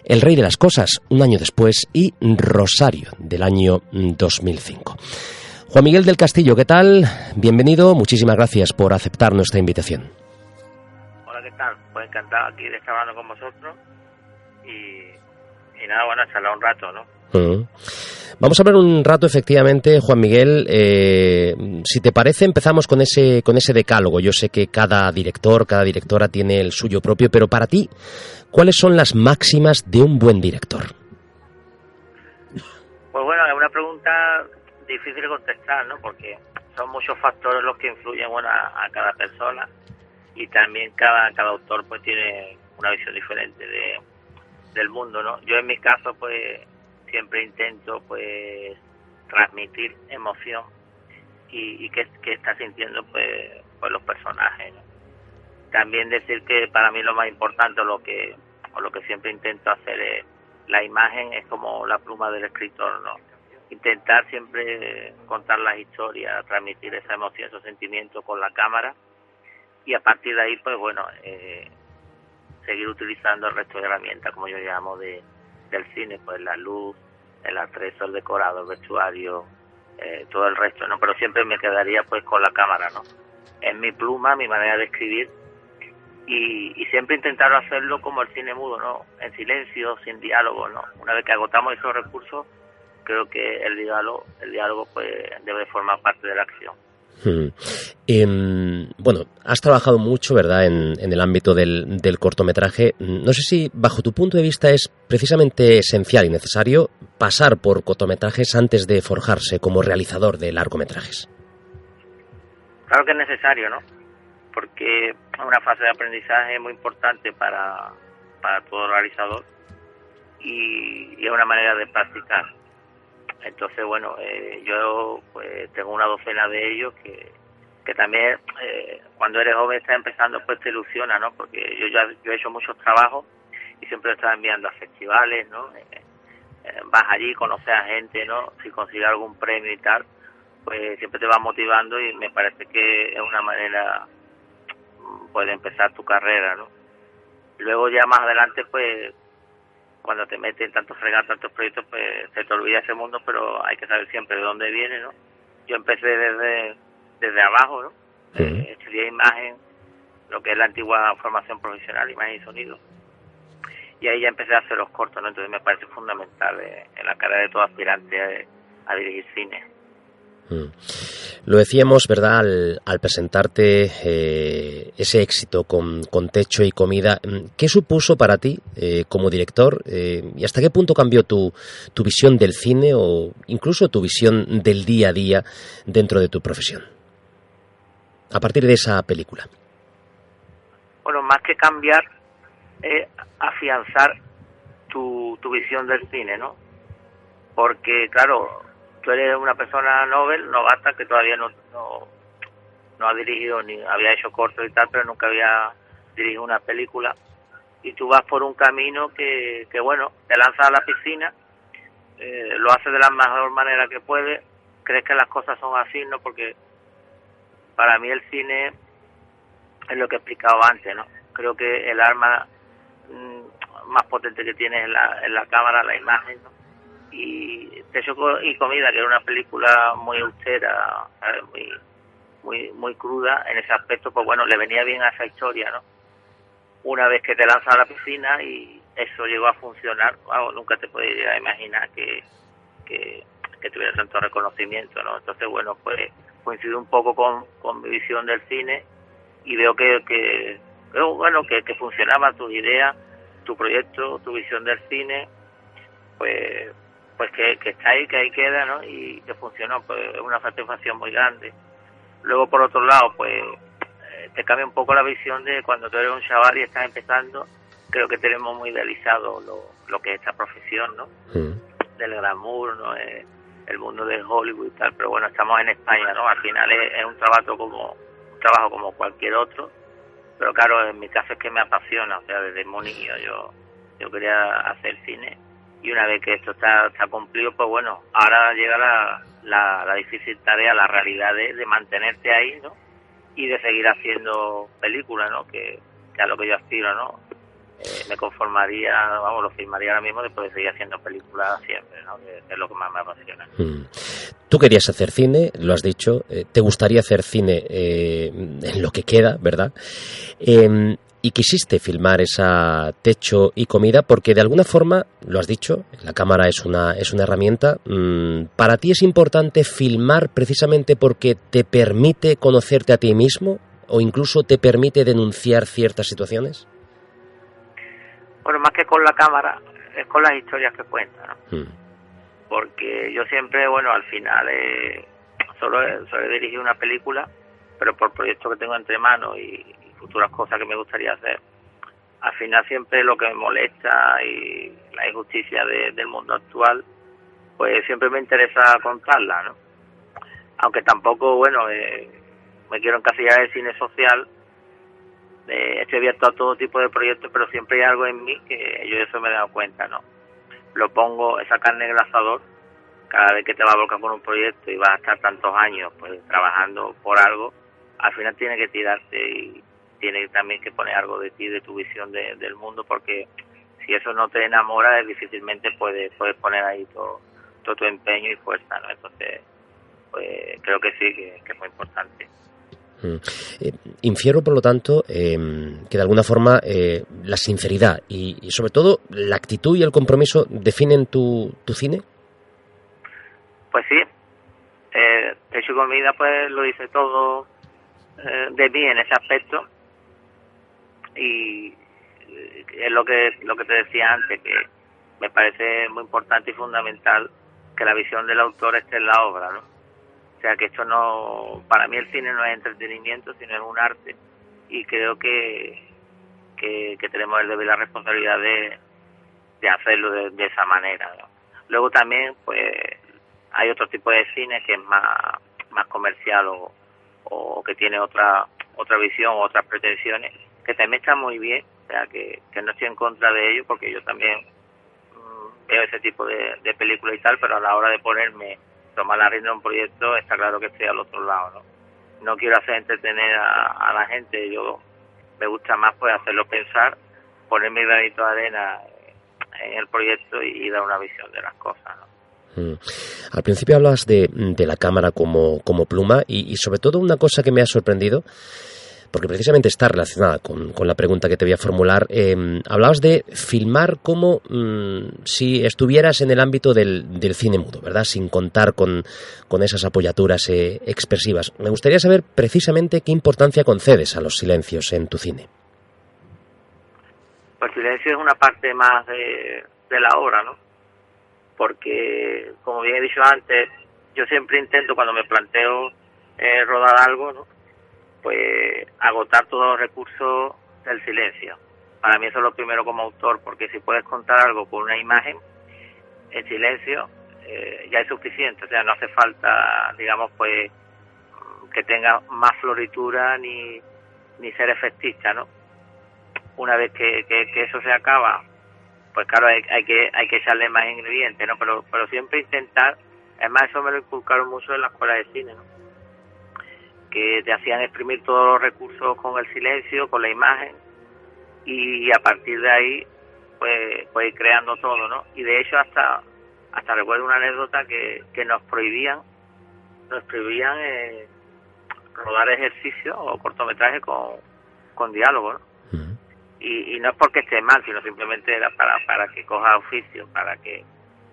El rey de las cosas, un año después, y Rosario, del año mm, 2005. Juan Miguel del Castillo, ¿qué tal? Bienvenido, muchísimas gracias por aceptar nuestra invitación. Hola, ¿qué tal? Pues encantado aquí de estar hablando con vosotros y, y nada, bueno, charlar un rato, ¿no? Mm. Vamos a hablar un rato, efectivamente, Juan Miguel. eh, si te parece, empezamos con ese, con ese decálogo. Yo sé que cada director, cada directora tiene el suyo propio, pero para ti, ¿cuáles son las máximas de un buen director? Pues bueno, es una pregunta difícil de contestar, ¿no? Porque son muchos factores los que influyen, a cada persona y también cada, cada autor pues tiene una visión diferente de, del mundo, ¿no? Yo en mi caso pues siempre intento pues transmitir emoción y, y que, que está sintiendo pues, pues los personajes, ¿no? También decir que para mí lo más importante lo que o lo que siempre intento hacer es la imagen es como la pluma del escritor, ¿no? Intentar siempre contar las historias, transmitir esa emoción, esos sentimientos con la cámara y a partir de ahí, pues bueno, eh, seguir utilizando el resto de herramientas, como yo llamo, de, del cine, pues la luz, el atrezo, el decorado, el vestuario, eh, todo el resto, ¿no? Pero siempre me quedaría pues con la cámara, ¿no? Es mi pluma, mi manera de escribir y, y siempre intentar hacerlo como el cine mudo, ¿no? En silencio, sin diálogo, ¿no? Una vez que agotamos esos recursos, creo que el diálogo, el diálogo pues debe formar parte de la acción. Hmm. Em, bueno, has trabajado mucho, ¿verdad?, en, el ámbito del, cortometraje. No sé si, bajo tu punto de vista, es precisamente esencial y necesario pasar por cortometrajes antes de forjarse como realizador de largometrajes. Claro que es necesario, ¿no? Porque es una fase de aprendizaje muy importante para, para todo realizador y, y es una manera de practicar. Entonces, bueno, eh, yo pues tengo una docena de ellos que, que también eh, cuando eres joven estás empezando pues te ilusiona, ¿no? Porque yo ya yo he hecho muchos trabajos y siempre estaba enviando a festivales, ¿no? Eh, vas allí, conoces a gente, ¿no? Si consigues algún premio y tal, pues siempre te va motivando y me parece que es una manera pues de empezar tu carrera, ¿no? Luego ya más adelante pues cuando te metes en tantos fregados, tantos proyectos, pues se te olvida ese mundo, pero hay que saber siempre de dónde viene, ¿no? Yo empecé desde, desde abajo, ¿no? Eh, estudié imagen, lo que es la antigua formación profesional, imagen y sonido. Y ahí ya empecé a hacer los cortos, ¿no? Entonces me parece fundamental eh, en la carrera de todo aspirante a dirigir cine. Mm. Lo decíamos, ¿verdad?, al, presentarte eh, ese éxito con, techo y comida. Mm, ¿Qué supuso para ti eh, como director eh, y hasta qué punto cambió tu, tu visión del cine o incluso tu visión del día a día dentro de tu profesión? A partir de esa película. Bueno, más que cambiar, es afianzar tu, tu visión del cine, ¿no? Porque, claro, tú eres una persona novel, novata, que todavía no, no, ha dirigido ni había hecho cortos y tal, pero nunca había dirigido una película. Y tú vas por un camino que, que bueno, te lanzas a la piscina, eh, lo haces de la mejor manera que puedes, crees que las cosas son así, ¿no? Porque para mí el cine es lo que he explicado antes, ¿no? Creo que el arma mm, más potente que tiene es la, es la cámara, la imagen, ¿no? Y Techo y Comida, que era una película muy austera, muy muy muy cruda en ese aspecto, pues bueno, le venía bien a esa historia, ¿no? Una vez que te lanzas a la piscina y eso llegó a funcionar, nunca te podías imaginar que, que, tuviera tanto reconocimiento, ¿no? Entonces, bueno, pues coincido un poco con, con mi visión del cine y veo que, que bueno, que, que funcionaba tu idea, tu proyecto, tu visión del cine, pues pues que, que está ahí, que ahí queda, ¿no? Y que funcionó, pues es una satisfacción muy grande. Luego, por otro lado, pues eh, te cambia un poco la visión de cuando tú eres un chaval y estás empezando, creo que tenemos muy idealizado lo, lo que es esta profesión, ¿no? Del glamour, ¿no? Eh, el mundo de Hollywood y tal, pero bueno, estamos en España, ¿no? Al final es, un trabajo como un trabajo como cualquier otro, pero claro, en mi caso es que me apasiona, o sea, desde muy niño yo, yo quería hacer cine y una vez que esto está, cumplido, pues bueno, ahora llega la, la, difícil tarea, la realidad de, mantenerte ahí, ¿no? Y de seguir haciendo películas, ¿no? Que, a lo que yo aspiro, ¿no? Eh, me conformaría, vamos, lo firmaría ahora mismo después de seguir haciendo películas siempre, ¿no? Que, es lo que más me apasiona. Hmm. Tú querías hacer cine, lo has dicho, eh, te gustaría hacer cine eh, en lo que queda, ¿verdad? Y quisiste filmar esa techo y comida porque de alguna forma, lo has dicho, la cámara es una, es una herramienta, mm, para ti es importante filmar precisamente porque te permite conocerte a ti mismo o incluso te permite denunciar ciertas situaciones? Bueno, más que con la cámara, es con las historias que cuentan, hmm. Porque yo siempre, bueno, al final eh, solo, solo he dirigido una película, pero por proyectos que tengo entre manos y, futuras cosas que me gustaría hacer. Al final siempre lo que me molesta y la injusticia del mundo actual, pues siempre me interesa contarla, ¿no? Aunque tampoco, bueno, eh, me quiero encasillar en cine social, eh, estoy abierto a todo tipo de proyectos, pero siempre hay algo en mí que yo eso me he dado cuenta, ¿no? Lo pongo, esa carne en el asador, cada vez que te vas a volcar con un proyecto y vas a estar tantos años pues trabajando por algo, al final tiene que tirarte y, tiene también que poner algo de ti, de tu visión del mundo, porque si eso no te enamora, difícilmente puedes, puedes poner ahí todo, todo tu empeño y fuerza, ¿no? Entonces, pues creo que sí, que, es muy importante. Mm. Eh, infiero, por lo tanto, em, que de alguna forma eh, la sinceridad y, sobre todo la actitud y el compromiso definen tu, tu cine. pues sí, eh, Techo y Comida pues lo dice todo eh, de mí en ese aspecto y es lo que lo que te decía antes que me parece muy importante y fundamental que la visión del autor esté en la obra, ¿no? O sea que esto no, para mí el cine no es entretenimiento, sino es un arte y creo que, que, tenemos el deber la responsabilidad de, de hacerlo de, esa manera. Luego también, pues, hay otro tipo de cine que es más, más comercial o, o que tiene otra otra visión, otras pretensiones, que también está muy bien, o sea, que, que no estoy en contra de ello, porque yo también mm, veo ese tipo de, de películas y tal, pero a la hora de ponerme, tomar la rienda de un proyecto, está claro que estoy al otro lado, ¿no? No quiero hacer entretener a, la gente, yo me gusta más pues hacerlo pensar, poner mi granito de arena en el proyecto y, dar una visión de las cosas, ¿no? Mm. Al principio hablas de, de la cámara como, como pluma y, sobre todo una cosa que me ha sorprendido porque precisamente está relacionada con, la pregunta que te voy a formular. Em, hablabas de filmar como mm, si estuvieras en el ámbito del, cine mudo, ¿verdad? Sin contar con, esas apoyaturas eh, expresivas. Me gustaría saber precisamente qué importancia concedes a los silencios en tu cine. Pues silencio es una parte más de, la obra, ¿no? Porque, como bien he dicho antes, yo siempre intento cuando me planteo eh, rodar algo, ¿no? Pues agotar todos los recursos del silencio. Para mí eso es lo primero como autor, porque si puedes contar algo con una imagen, en silencio, eh, ya es suficiente, o sea, no hace falta, digamos, pues que tenga más floritura ni, ni ser efectista, ¿no? Una vez que, que, eso se acaba, pues claro, hay, hay, que hay que echarle más ingredientes, ¿no? Pero, pero siempre intentar, es más, eso me lo inculcaron mucho en la escuela de cine. Que te hacían exprimir todos los recursos con el silencio, con la imagen, y a partir de ahí, pues, pues ir creando todo, ¿no? Y de hecho hasta, hasta recuerdo una anécdota que, que nos prohibían, nos prohibían eh, rodar ejercicios o cortometrajes con, con diálogo, ¿no? Y, y, no es porque esté mal, sino simplemente era para, para que coja oficio, para que,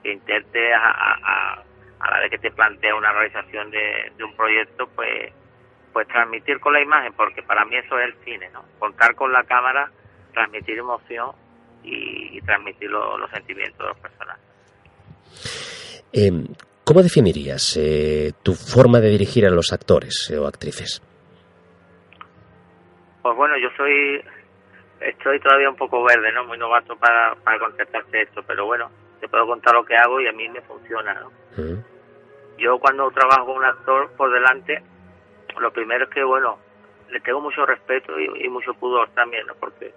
que intente a, a, a, la vez que te plantea una realización de, de un proyecto, pues pues transmitir con la imagen, porque para mí eso es el cine, ¿no? Contar con la cámara, transmitir emoción y, transmitir los sentimientos de los personajes. Em, ¿Cómo definirías eh, tu forma de dirigir a los actores o actrices? Pues bueno, yo soy, estoy todavía un poco verde, ¿no? Muy novato para, para contestarte esto, pero bueno, te puedo contar lo que hago y a mí me funciona, ¿no? Yo cuando trabajo con un actor por delante, lo primero es que, bueno, le tengo mucho respeto y, mucho pudor también, ¿no? Porque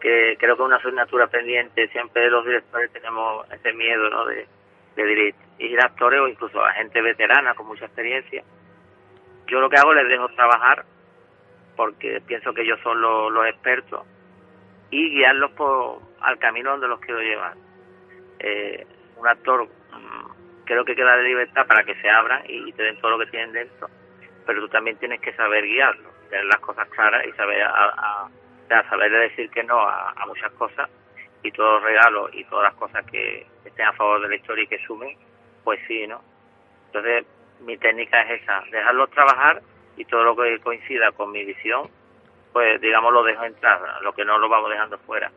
que creo que es una asignatura pendiente, siempre los directores tenemos ese miedo, ¿no? De, de dirigir actores o incluso a gente veterana con mucha experiencia. Yo lo que hago les dejo trabajar porque pienso que ellos son los, los expertos y guiarlos por, al camino donde los quiero llevar. Eh, un actor mm, creo que queda de libertad para que se abran y te den todo lo que tienen dentro pero tú también tienes que saber guiarlo, tener las cosas claras y saber a, saber decir que no a, muchas cosas y todos los regalos y todas las cosas que estén a favor de la historia y que sumen, pues sí, ¿no? Entonces, mi técnica es esa, dejarlos trabajar y todo lo que coincida con mi visión, pues digamos lo dejo entrar, lo que no lo vamos dejando fuera.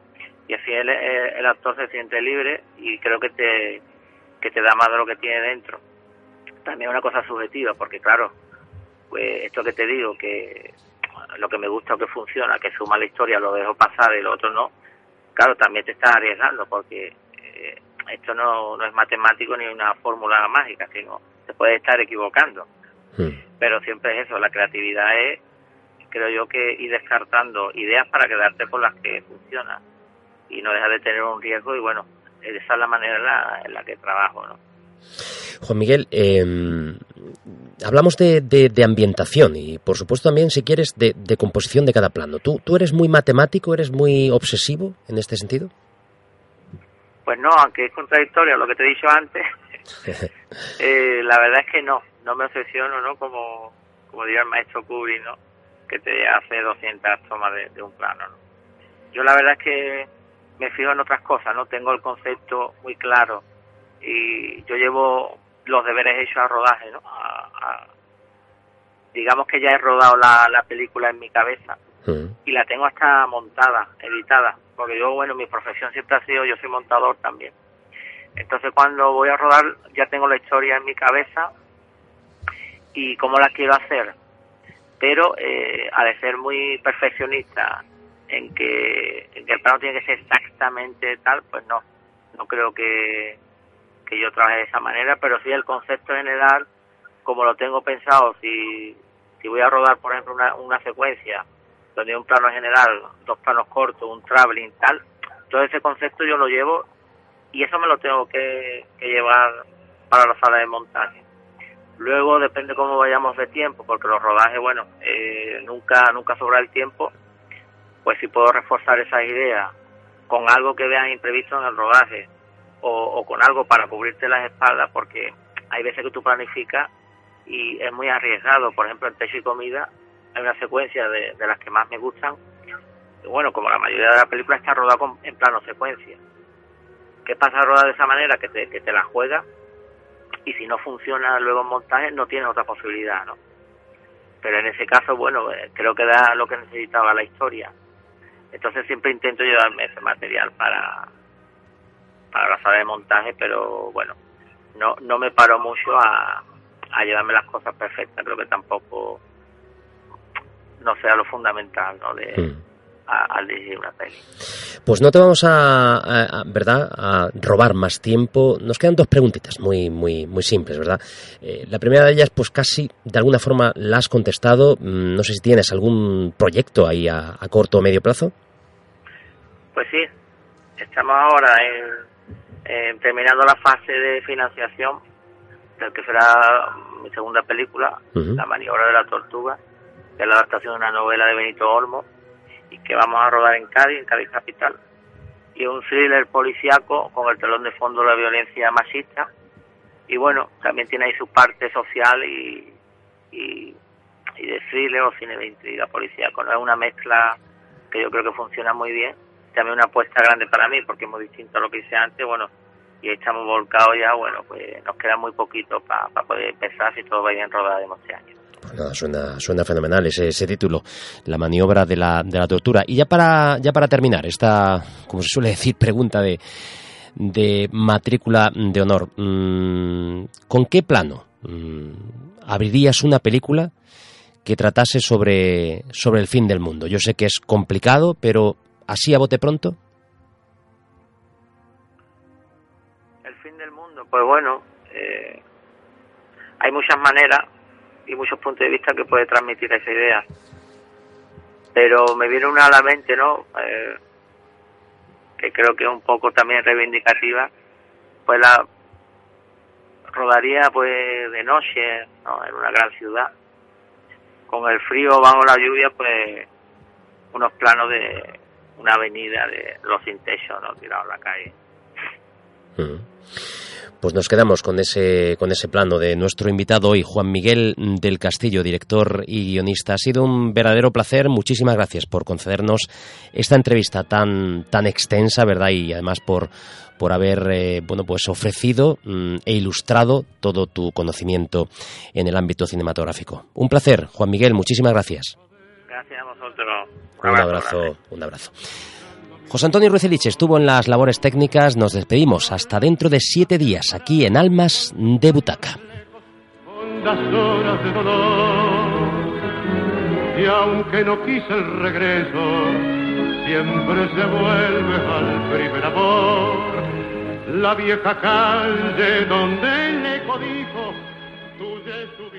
Y así el, el actor se siente libre y creo que te, que te da más de lo que tiene dentro. También una cosa subjetiva, porque claro, pues esto que te digo, que lo que me gusta o que funciona, que suma la historia, lo dejo pasar y lo otro no, claro, también te estás arriesgando porque eh, esto no, no es matemático ni una fórmula mágica, sino se puede estar equivocando. Hmm. Pero siempre es eso, la creatividad es, creo yo, que ir descartando ideas para quedarte con las que funcionan y no dejar de tener un riesgo y bueno, esa es la manera en la, en la que trabajo, ¿no? Juan Miguel, eh, hablamos de, de, ambientación y, por supuesto, también, si quieres, de, de, composición de cada plano. ¿Tú, ¿Tú eres muy matemático, eres muy obsesivo en este sentido? Pues no, aunque es contradictorio lo que te he dicho antes, eh, la verdad es que no, no me obsesiono, ¿no? Como, como diría el maestro Kubrick, ¿no? Que te hace 200 tomas de, un plano, ¿no? Yo la verdad es que me fijo en otras cosas, ¿no? Tengo el concepto muy claro y yo llevo los deberes hechos al rodaje, ¿no? digamos que ya he rodado la, la película en mi cabeza y la tengo hasta montada, editada, porque yo, bueno, mi profesión siempre ha sido, yo soy montador también. Entonces cuando voy a rodar ya tengo la historia en mi cabeza y cómo la quiero hacer. Pero eh, al ser muy perfeccionista en que, en que el plano tiene que ser exactamente tal, pues no, no creo que, que yo trabaje de esa manera, pero sí el concepto general, como lo tengo pensado, si, si voy a rodar, por ejemplo, una, una secuencia donde un plano general, dos planos cortos, un traveling, tal, todo ese concepto yo lo llevo y eso me lo tengo que, llevar para la sala de montaje. Luego depende cómo vayamos de tiempo, porque los rodajes, bueno, eh, nunca nunca sobra el tiempo, pues si puedo reforzar esas ideas con algo que vean imprevisto en el rodaje o, con algo para cubrirte las espaldas, porque hay veces que tú planificas y es muy arriesgado. Por ejemplo, en Techo y Comida hay una secuencia de, de las que más me gustan. Bueno, como la mayoría de la película está rodada en plano secuencia. ¿Qué pasa rodar de esa manera? Que te, que te la juega y si no funciona luego en montaje no tienes otra posibilidad, ¿no? Pero en ese caso, bueno, eh, creo que da lo que necesitaba la historia. Entonces siempre intento llevarme ese material para, para la sala de montaje, pero bueno, no, no me paro mucho a, a llevarme las cosas perfectas. Creo que tampoco no sea lo fundamental, ¿no? De, mm al dirigir una peli. Pues no te vamos a, ¿verdad? a robar más tiempo. Nos quedan dos preguntitas muy, muy, muy simples, ¿verdad? Eh, la primera de ellas, pues casi de alguna forma la has contestado. Mm, no sé si tienes algún proyecto ahí a, corto o medio plazo. Pues sí, estamos ahora en, terminando la fase de financiación del que será mi segunda película, La maniobra de la tortuga, que es la adaptación de una novela de Benito Olmo y que vamos a rodar en Cádiz, en Cádiz Capital. Y un thriller policiaco con el telón de fondo de la violencia machista. Y bueno, también tiene ahí su parte social y, y, de thriller o cine de intriga policiaco. No es una mezcla que yo creo que funciona muy bien. También una apuesta grande para mí porque es muy distinto a lo que hice antes. Bueno, y estamos volcados ya, bueno, pues nos queda muy poquito para poder empezar si todo va bien rodado este año. Pues suena, suena fenomenal ese, ese título, la maniobra de la, de la tortura. Y ya para, ya para terminar, esta, como se suele decir, pregunta de, de matrícula de honor. Mm, ¿Con qué plano mm, abrirías una película que tratase sobre, sobre el fin del mundo? Yo sé que es complicado, pero así a bote pronto. El fin del mundo, pues bueno, eh, hay muchas maneras y muchos puntos de vista que puede transmitir esa idea. Pero me viene una a la mente, ¿no? Eh, que creo que es un poco también reivindicativa, pues la rodaría pues de noche, ¿no? En una gran ciudad. Con el frío bajo la lluvia, pues unos planos de una avenida de los sin techo, ¿no? Tirado a la calle. Mm pues nos quedamos con ese, con ese plano de nuestro invitado hoy, Juan Miguel del Castillo, director y guionista. Ha sido un verdadero placer. Muchísimas gracias por concedernos esta entrevista tan, tan extensa, ¿verdad? Y además por, por haber eh, bueno, pues ofrecido mm, e ilustrado todo tu conocimiento en el ámbito cinematográfico. Un placer, Juan Miguel, muchísimas gracias. Gracias a vosotros. Un abrazo, un abrazo. José Antonio Rucelich estuvo en las labores técnicas. Nos despedimos hasta dentro de siete días aquí en Almas de Butaca. Y aunque no quise el regreso, siempre se vuelve al primer amor. La vieja calle donde le codijo, tuya es tu vida.